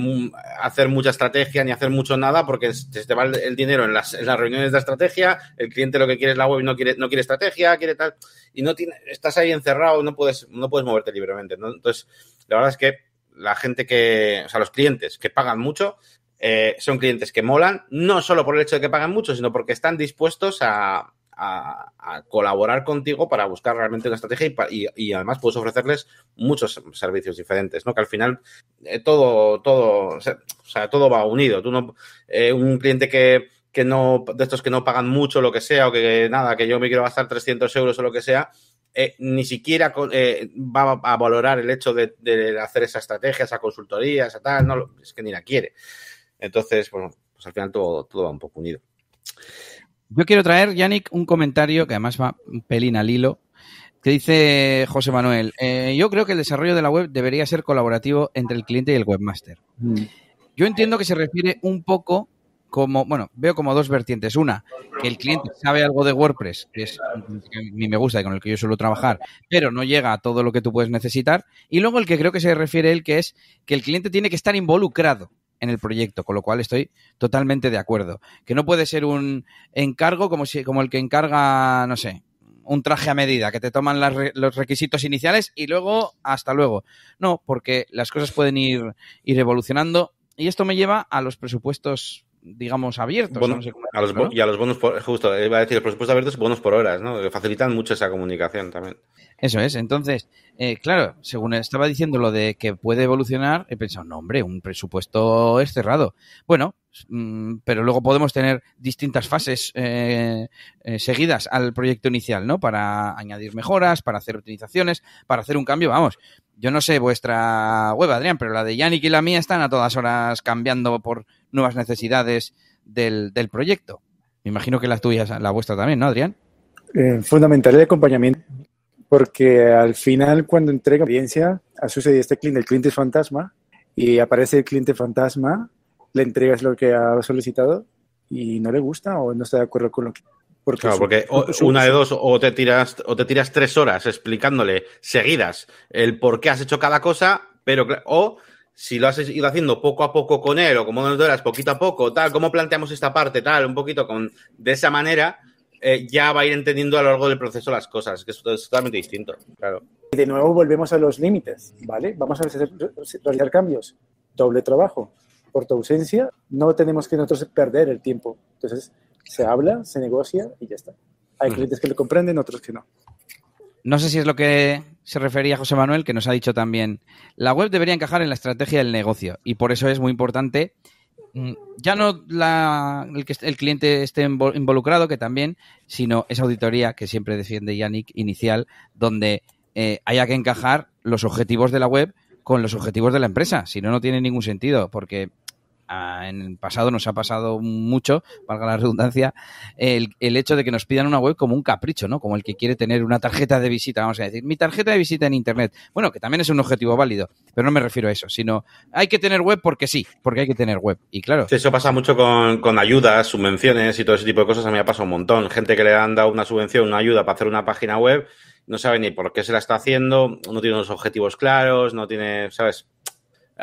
hacer mucha estrategia ni hacer mucho nada porque se te va el, dinero en las, reuniones de estrategia, el cliente lo que quiere es la web y no quiere, no quiere estrategia, quiere tal, y no estás ahí encerrado, no puedes, no puedes moverte libremente. Entonces, la verdad es que la gente que, o sea, los clientes que pagan mucho, eh, son clientes que molan, no solo por el hecho de que pagan mucho, sino porque están dispuestos a, colaborar contigo para buscar realmente una estrategia y, además puedes ofrecerles muchos servicios diferentes, ¿no? Que al final eh, todo, todo, o sea, todo va unido. Tú no, eh, un cliente que, que no, de estos que no pagan mucho, lo que sea, o que nada, que yo me quiero gastar 300 euros o lo que sea, eh, ni siquiera va a valorar el hecho de, hacer esa estrategia, esa consultoría, esa tal, no, es que ni la quiere. Entonces, bueno, pues al final todo, todo va un poco unido. Yo quiero traer, Yannick, un comentario que además va un pelín al hilo, que dice José Manuel, eh, yo creo que el desarrollo de la web debería ser colaborativo entre el cliente y el webmaster. Mm. Yo entiendo que se refiere un poco como, bueno, veo como dos vertientes. Una, que el cliente sabe algo de WordPress, que es que a mí me gusta y con el que yo suelo trabajar, pero no llega a todo lo que tú puedes necesitar. Y luego el que creo que se refiere él, que es que el cliente tiene que estar involucrado en el proyecto, con lo cual estoy totalmente de acuerdo. Que no puede ser un encargo como, si, como el que encarga, no sé, un traje a medida, que te toman los requisitos iniciales y luego hasta luego. No, porque las cosas pueden ir, ir evolucionando y esto me lleva a los presupuestos digamos, abiertos. a los, Y a los bonos por, justo, iba a decir, los presupuestos abiertos y bonos por horas, ¿no? Que facilitan mucho esa comunicación también. Eso es. Entonces, eh, claro, según estaba diciendo lo de que puede evolucionar, he pensado, no, hombre, un presupuesto es cerrado. Bueno, mm, pero luego podemos tener distintas fases eh, eh, seguidas al proyecto inicial, ¿no? Para añadir mejoras, para hacer optimizaciones, para hacer un cambio, vamos. Yo no sé vuestra web, Adrián, pero la de Yannick y la mía están a todas horas cambiando por nuevas necesidades del, proyecto. Me imagino que la tuya, la vuestra también, ¿no, Adrián? Eh, fundamental el acompañamiento, porque al final cuando entrega experiencia, ha sucedido este cliente, el cliente fantasma, y aparece el cliente fantasma, le entregas lo que ha solicitado y no le gusta o no está de acuerdo con lo que porque claro, porque una de dos, o te tiras, o te tiras tres horas explicándole seguidas el por qué has hecho cada cosa, pero o si lo has ido haciendo poco a poco con él o como nos duras poquito a poco, tal, cómo planteamos esta parte, tal, un poquito con de esa manera, eh, ya va a ir entendiendo a lo largo del proceso las cosas, que es, totalmente distinto, claro. Y de nuevo volvemos a los límites, ¿vale? Vamos a realizar cambios, doble trabajo. Por tu ausencia, no tenemos que nosotros perder el tiempo. Entonces, se habla, se negocia y ya está. Hay clientes que lo comprenden, otros que no. No sé si es lo que se refería José Manuel, que nos ha dicho también, la web debería encajar en la estrategia del negocio y por eso es muy importante mm, ya no el que el cliente esté involucrado, que también, sino esa auditoría que siempre defiende Yannick inicial, donde eh, haya que encajar los objetivos de la web con los objetivos de la empresa. Si no, no tiene ningún sentido, porque en el pasado nos ha pasado mucho, valga la redundancia, el, hecho de que nos pidan una web como un capricho, ¿no? Como el que quiere tener una tarjeta de visita, vamos a decir, mi tarjeta de visita en Internet. Bueno, que también es un objetivo válido, pero no me refiero a eso, sino hay que tener web porque sí, porque hay que tener web. Y claro. eso pasa mucho con, con ayudas, subvenciones y todo ese tipo de cosas. A mí me ha pasado un montón. Gente que le han dado una subvención, una ayuda para hacer una página web, no sabe ni por qué se la está haciendo, no tiene unos objetivos claros, no tiene, ¿sabes?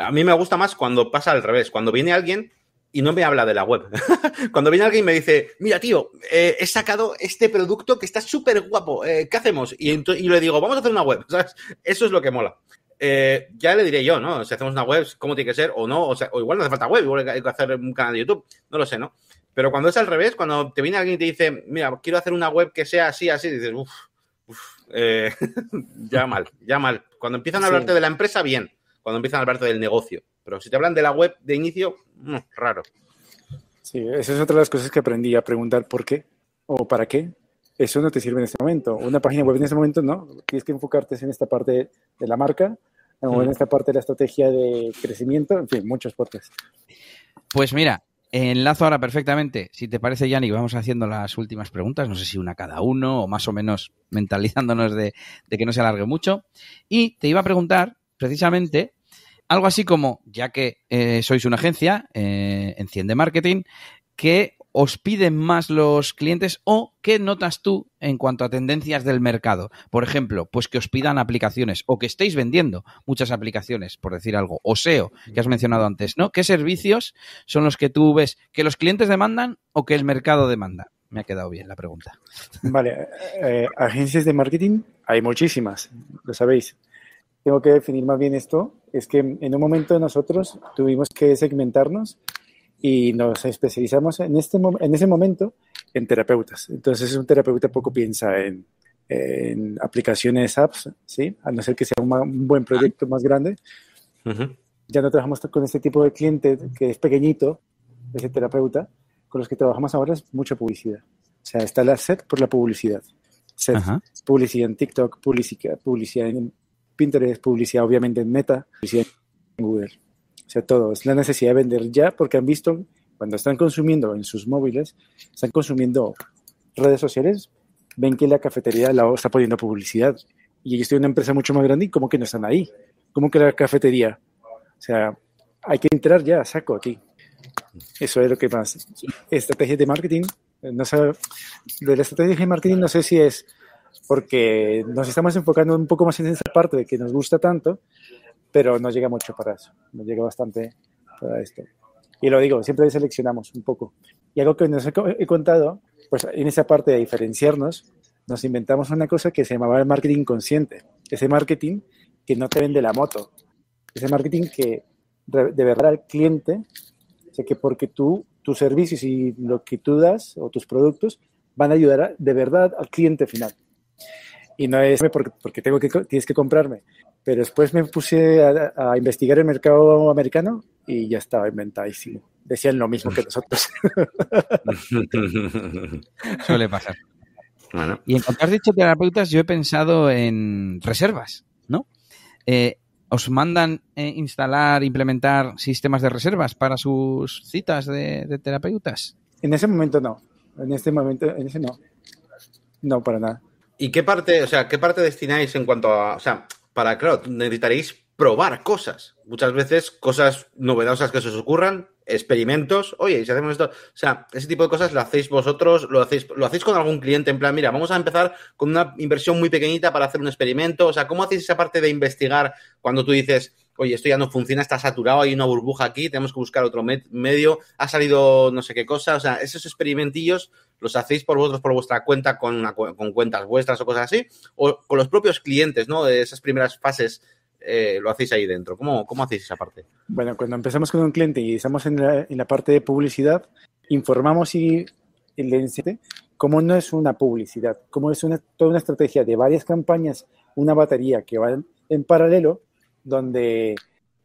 A mí me gusta más cuando pasa al revés, cuando viene alguien y no me habla de la web. cuando viene alguien y me dice, mira, tío, eh, he sacado este producto que está súper guapo, eh, ¿qué hacemos? Y, y, le digo, vamos a hacer una web, ¿sabes? Eso es lo que mola. Eh, ya le diré yo, ¿no? Si hacemos una web, ¿cómo tiene que ser? O no, o, sea, o igual no hace falta web, igual hay que hacer un canal de YouTube, no lo sé, ¿no? Pero cuando es al revés, cuando te viene alguien y te dice, mira, quiero hacer una web que sea así, así, dices, uff, uf, ya mal, ya mal. Cuando empiezan a hablarte de la empresa, bien cuando empiezan a hablarte del negocio. Pero si te hablan de la web de inicio, mm, raro. Sí, esa es otra de las cosas que aprendí a preguntar por qué o para qué. Eso no te sirve en este momento. Una página web en este momento no. Tienes que enfocarte en esta parte de la marca o en esta parte de la estrategia de crecimiento. En fin, muchos podcasts. Pues mira, enlazo ahora perfectamente. Si te parece, Yanni, vamos haciendo las últimas preguntas. No sé si una cada uno o más o menos mentalizándonos de, de que no se alargue mucho. Y te iba a preguntar precisamente algo así como, ya que eh, sois una agencia, eh, Enciende Marketing, que os piden más los clientes o qué notas tú en cuanto a tendencias del mercado? Por ejemplo, pues que os pidan aplicaciones o que estéis vendiendo muchas aplicaciones, por decir algo, o SEO, que has mencionado antes, ¿no? ¿Qué servicios son los que tú ves que los clientes demandan o que el mercado demanda? Me ha quedado bien la pregunta. Vale, eh, agencias de marketing hay muchísimas, lo sabéis. Tengo que definir más bien esto. Es que en un momento nosotros tuvimos que segmentarnos y nos especializamos en, este, en ese momento en terapeutas. Entonces, un terapeuta poco piensa en, en aplicaciones, apps, ¿sí? A no ser que sea un, buen proyecto más grande. Ya no trabajamos con este tipo de cliente que es pequeñito, ese terapeuta. Con los que trabajamos ahora es mucha publicidad. O sea, está la set por la publicidad. Set, publicidad en TikTok, publicidad, publicidad en Pinterest, publicidad obviamente en Meta, publicidad en Google. O sea, todo. Es la necesidad de vender ya porque han visto, cuando están consumiendo en sus móviles, están consumiendo redes sociales, ven que la cafetería la está poniendo publicidad. Y ellos tienen una empresa mucho más grande y como que no están ahí. ¿Cómo que la cafetería? O sea, hay que entrar ya, saco aquí. Eso es lo que más. Estrategias de marketing. No sé, de la estrategia de marketing no sé si es porque nos estamos enfocando un poco más en esa parte de que nos gusta tanto pero no llega mucho para eso, no llega bastante para esto. Y lo digo, siempre seleccionamos un poco. Y algo que nos he, contado, pues en esa parte de diferenciarnos, nos inventamos una cosa que se llamaba el marketing consciente. Ese marketing que no te vende la moto. Ese marketing que de verdad al cliente, o sea, que porque tú, tus servicios y lo que tú das o tus productos van a ayudar de verdad al cliente final. Y no es porque, porque tengo que, tienes que comprarme, pero después me puse a, investigar el mercado americano y ya estaba inventadísimo. Decían lo mismo que nosotros. Suele pasar. Y en cuanto has dicho terapeutas, yo he pensado en reservas, ¿no? Eh, ¿Os mandan eh, instalar, implementar sistemas de reservas para sus citas de, de, terapeutas? En ese momento no. En este momento, en ese no. No, para nada. ¿Y qué parte, o sea, qué parte destináis en cuanto a, o sea, para, claro, necesitaréis probar cosas. Muchas veces cosas novedosas que se os ocurran, experimentos. Oye, si hacemos esto, o sea, ese tipo de cosas lo hacéis vosotros, lo hacéis, lo hacéis con algún cliente en plan, mira, vamos a empezar con una inversión muy pequeñita para hacer un experimento. O sea, ¿cómo hacéis esa parte de investigar cuando tú dices, oye, esto ya no funciona, está saturado, hay una burbuja aquí, tenemos que buscar otro medio, ha salido no sé qué cosa? O sea, esos experimentillos los hacéis por vosotros, por vuestra cuenta, con, con cuentas vuestras o cosas así, o con los propios clientes, ¿no? De esas primeras fases eh, lo hacéis ahí dentro. ¿Cómo, ¿Cómo hacéis esa parte? Bueno, cuando empezamos con un cliente y estamos en la, en la parte de publicidad, informamos y le cómo no es una publicidad, cómo es una, toda una estrategia de varias campañas, una batería que va en paralelo, donde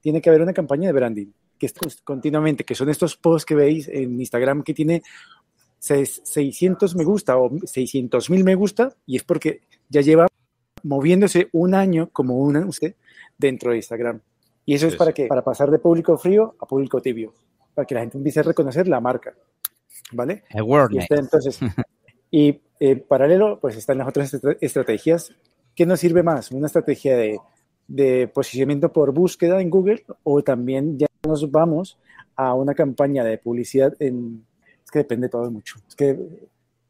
tiene que haber una campaña de branding, que es continuamente, que son estos posts que veis en Instagram que tiene 600 me gusta o 600 mil me gusta, y es porque ya lleva moviéndose un año como una usted dentro de Instagram. Y eso es para que para pasar de público frío a público tibio, para que la gente empiece a reconocer la marca, ¿vale? Y entonces, y eh, paralelo, pues están las otras estrategias. ¿Qué nos sirve más? Una estrategia de, de posicionamiento por búsqueda en Google o también ya nos vamos a una campaña de publicidad en es que depende todo mucho. Es que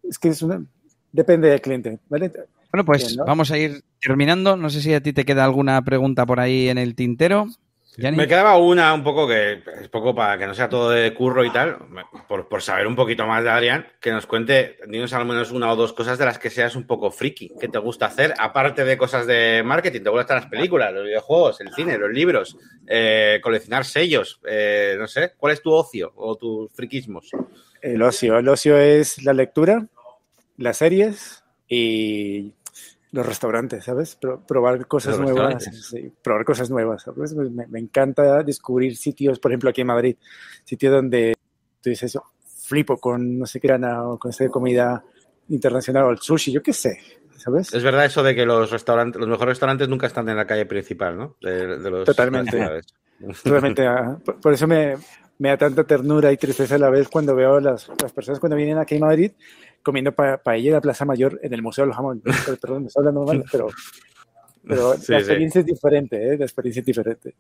es que es una depende del cliente, ¿vale? Bueno, pues vamos a ir terminando. No sé si a ti te queda alguna pregunta por ahí en el tintero. Me quedaba una un poco que es poco para que no sea todo de curro y tal, por, por, saber un poquito más de Adrián, que nos cuente, dinos al menos una o dos cosas de las que seas un poco friki, que te gusta hacer, aparte de cosas de marketing, te gustan las películas, los videojuegos, el cine, los libros, eh, coleccionar sellos, eh, no sé, ¿cuál es tu ocio o tus friquismos? El ocio, el ocio es la lectura, las series y los restaurantes, ¿sabes? probar cosas nuevas, probar cosas nuevas, ¿sabes? Me, encanta descubrir sitios, por ejemplo, aquí en Madrid, sitios donde tú dices, eso, flipo con no sé qué gana o con esa comida internacional o el sushi, yo qué sé, ¿sabes? Es verdad eso de que los restaurantes, los mejores restaurantes nunca están en la calle principal, ¿no? De, los Totalmente. Totalmente. Por, eso me, me, da tanta ternura y tristeza a la vez cuando veo las, las personas cuando vienen aquí a Madrid comiendo pa paella en la Plaza Mayor en el Museo del Jamón. Perdón, me estoy hablando mal, pero, pero la experiencia es diferente, ¿eh? La experiencia es diferente.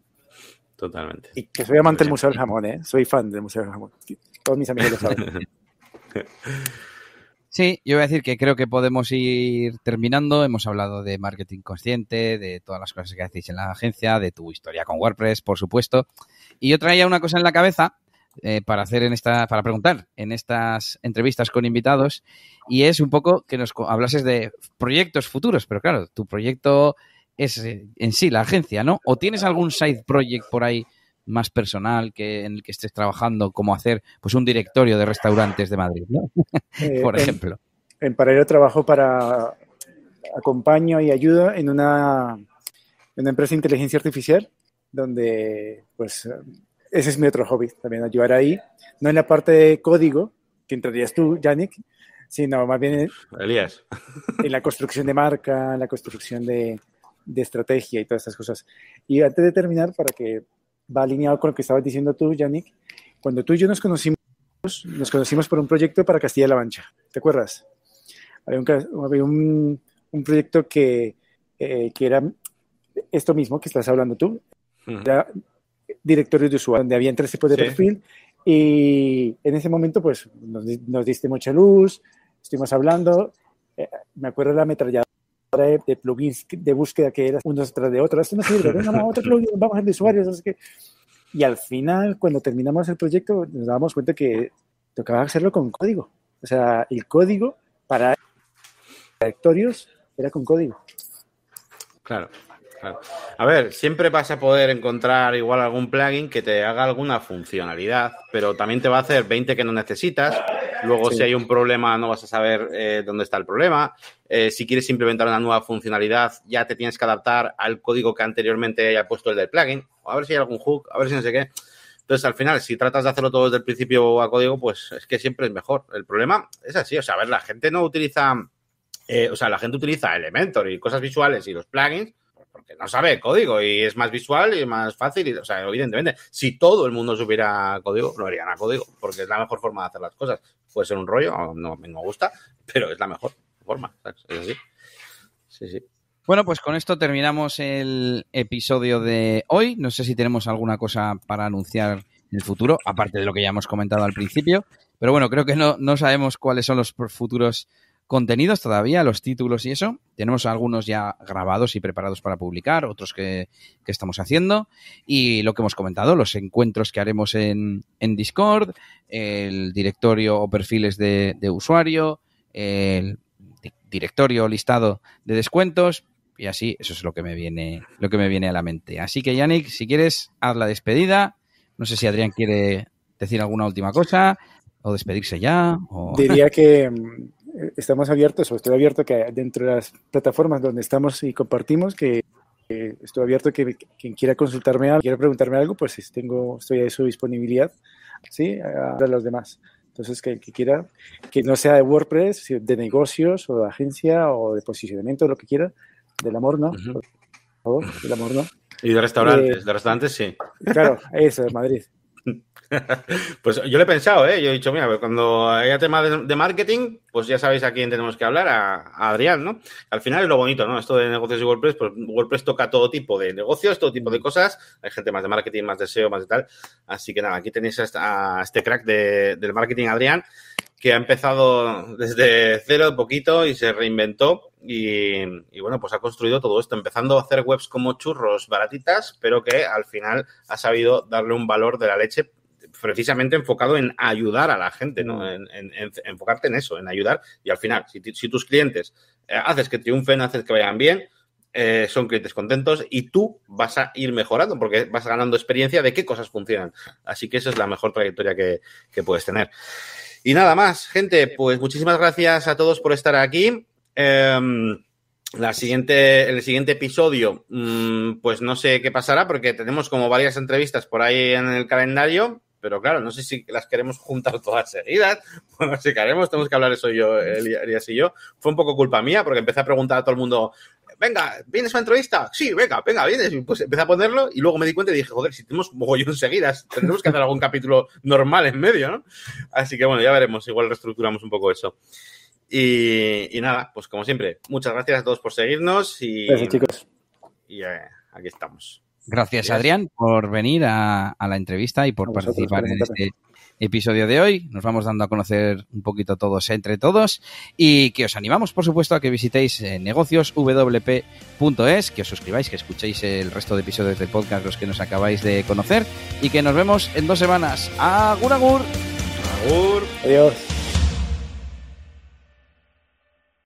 Totalmente. Y que soy amante del Museo del Jamón, ¿eh? Soy fan del Museo del Jamón. Todos mis amigos lo saben. Sí, yo voy a decir que creo que podemos ir terminando. Hemos hablado de marketing consciente, de todas las cosas que hacéis en la agencia, de tu historia con WordPress, por supuesto. Y yo traía una cosa en la cabeza eh, para hacer en esta, para preguntar en estas entrevistas con invitados, y es un poco que nos hablases de proyectos futuros, pero claro, tu proyecto es eh, en sí la agencia, ¿no? ¿O tienes algún side project por ahí más personal que en el que estés trabajando, como hacer pues un directorio de restaurantes de Madrid, ¿no? Eh, Por en- ejemplo. En, paralelo trabajo para, acompaño y ayudo en una, en una empresa de inteligencia artificial, donde pues ese es mi otro hobby, también ayudar ahí, no en la parte de código, que entrarías tú, Yannick, sino más bien en, Elías. en la construcción de marca, en la construcción de, de estrategia y todas estas cosas. Y antes de terminar, para que va alineado con lo que estabas diciendo tú, Yannick, cuando tú y yo nos conocimos, nos conocimos por un proyecto para Castilla-La Mancha, ¿te acuerdas? Había un, ca- había un, un proyecto que, eh, que era esto mismo que estás hablando tú, era directorio de usuario, donde había tres tipos de Sí. perfil y en ese momento pues nos, nos diste mucha luz, estuvimos hablando, eh, me acuerdo de la ametralladora de, de plugins de búsqueda que era unos tras de otros, esto no sirve, venga, no, otro plugin, vamos al de usuarios, sé qué. Y al final, cuando terminamos el proyecto, nos dábamos cuenta que tocaba hacerlo con código. O sea, el código para directorios era con código. Claro, claro. A ver, siempre vas a poder encontrar igual algún plugin que te haga alguna funcionalidad, pero también te va a hacer 20 que no necesitas. Luego, Sí. si hay un problema, no vas a saber eh, dónde está el problema. Eh, si quieres implementar una nueva funcionalidad, ya te tienes que adaptar al código que anteriormente haya puesto el del plugin. A ver si hay algún hook, a ver si no sé qué. Entonces, al final, si tratas de hacerlo todo desde el principio a código, pues es que siempre es mejor. El problema es así, o sea, a ver, la gente no utiliza eh, o sea, la gente utiliza Elementor y cosas visuales y los plugins porque no sabe código y es más visual y más fácil. Y, o sea, evidentemente, si todo el mundo supiera código, lo harían a código, porque es la mejor forma de hacer las cosas. Puede ser un rollo, no no me gusta, pero es la mejor forma. Es así. Sí, sí. Bueno, pues con esto terminamos el episodio de hoy. No sé si tenemos alguna cosa para anunciar en el futuro, aparte de lo que ya hemos comentado al principio. Pero bueno, creo que no, no sabemos cuáles son los futuros contenidos todavía, los títulos y eso. Tenemos algunos ya grabados y preparados para publicar, otros que, que estamos haciendo. Y lo que hemos comentado, los encuentros que haremos en, en Discord, el directorio o perfiles de, de usuario, el di- directorio listado de descuentos. Y así, eso es lo que me viene, lo que me viene a la mente. Así que, Yannick, si quieres, haz la despedida. No sé si Adrián quiere decir alguna última cosa o despedirse ya. O... Diría que estamos abiertos, o estoy abierto que dentro de las plataformas donde estamos y compartimos, que eh, estoy abierto que quien quiera consultarme algo, quiera preguntarme algo, pues es- tengo, estoy a su disponibilidad, ¿sí? A a los demás. Entonces, que el que quiera, que no sea de WordPress, de negocios o de agencia o de posicionamiento, lo que quiera, del amor, ¿no? Ujú. Por favor, del amor, ¿no? Y de restaurantes, Eh, de restaurantes sí. Claro, eso, de Madrid. Pues yo lo he pensado, ¿eh? Yo he dicho, mira, cuando haya tema de, marketing, pues ya sabéis a quién tenemos que hablar, a, Adrián, ¿no? Al final es lo bonito, ¿no? Esto de negocios y WordPress, pues WordPress toca todo tipo de negocios, todo tipo de cosas. Hay gente más de marketing, más de SEO, más de tal. Así que nada, aquí tenéis a, este crack de- del marketing, Adrián, que ha empezado desde cero, poquito, y se reinventó. Y, bueno, pues ha construido todo esto, empezando a hacer webs como churros baratitas, pero que al final ha sabido darle un valor de la leche precisamente enfocado en ayudar a la gente, ¿no? En, en- en enfocarte en eso, en ayudar. Y al final, si, tus clientes eh, haces que triunfen, haces que vayan bien, eh, son clientes contentos y tú vas a ir mejorando porque vas ganando experiencia de qué cosas funcionan. Así que esa es la mejor trayectoria que puedes tener. Y nada más, gente, pues muchísimas gracias a todos por estar aquí. Em, la siguiente, el siguiente episodio, mm, pues no sé qué pasará porque tenemos como varias entrevistas por ahí en el calendario, pero claro, no sé si las queremos juntar todas seguidas, o no sé qué haremos, tenemos que hablar eso yo, Elías y yo. Fue un poco culpa mía porque empecé a preguntar a todo el mundo, venga, ¿vienes a una entrevista? Sí, venga, venga, vienes. Y pues empecé a ponerlo y luego me di cuenta y dije, joder, si tenemos mogollón seguidas, tendremos que hacer algún capítulo normal en medio, ¿no? Así que bueno, ya veremos, igual reestructuramos un poco eso. Y, y nada, pues como siempre, muchas gracias a todos por seguirnos y, Gracias, chicos. y eh, aquí estamos. Gracias, Adrián, por venir a, la entrevista y por participar en este episodio de hoy. Nos vamos dando a conocer un poquito todos entre todos y que os animamos, por supuesto, a que visitéis eh, negocioswp.es, que os suscribáis, que escuchéis el resto de episodios del podcast, los que nos acabáis de conocer y que nos vemos en dos semanas. ¡Agur, agur! ¡Agur! Adiós.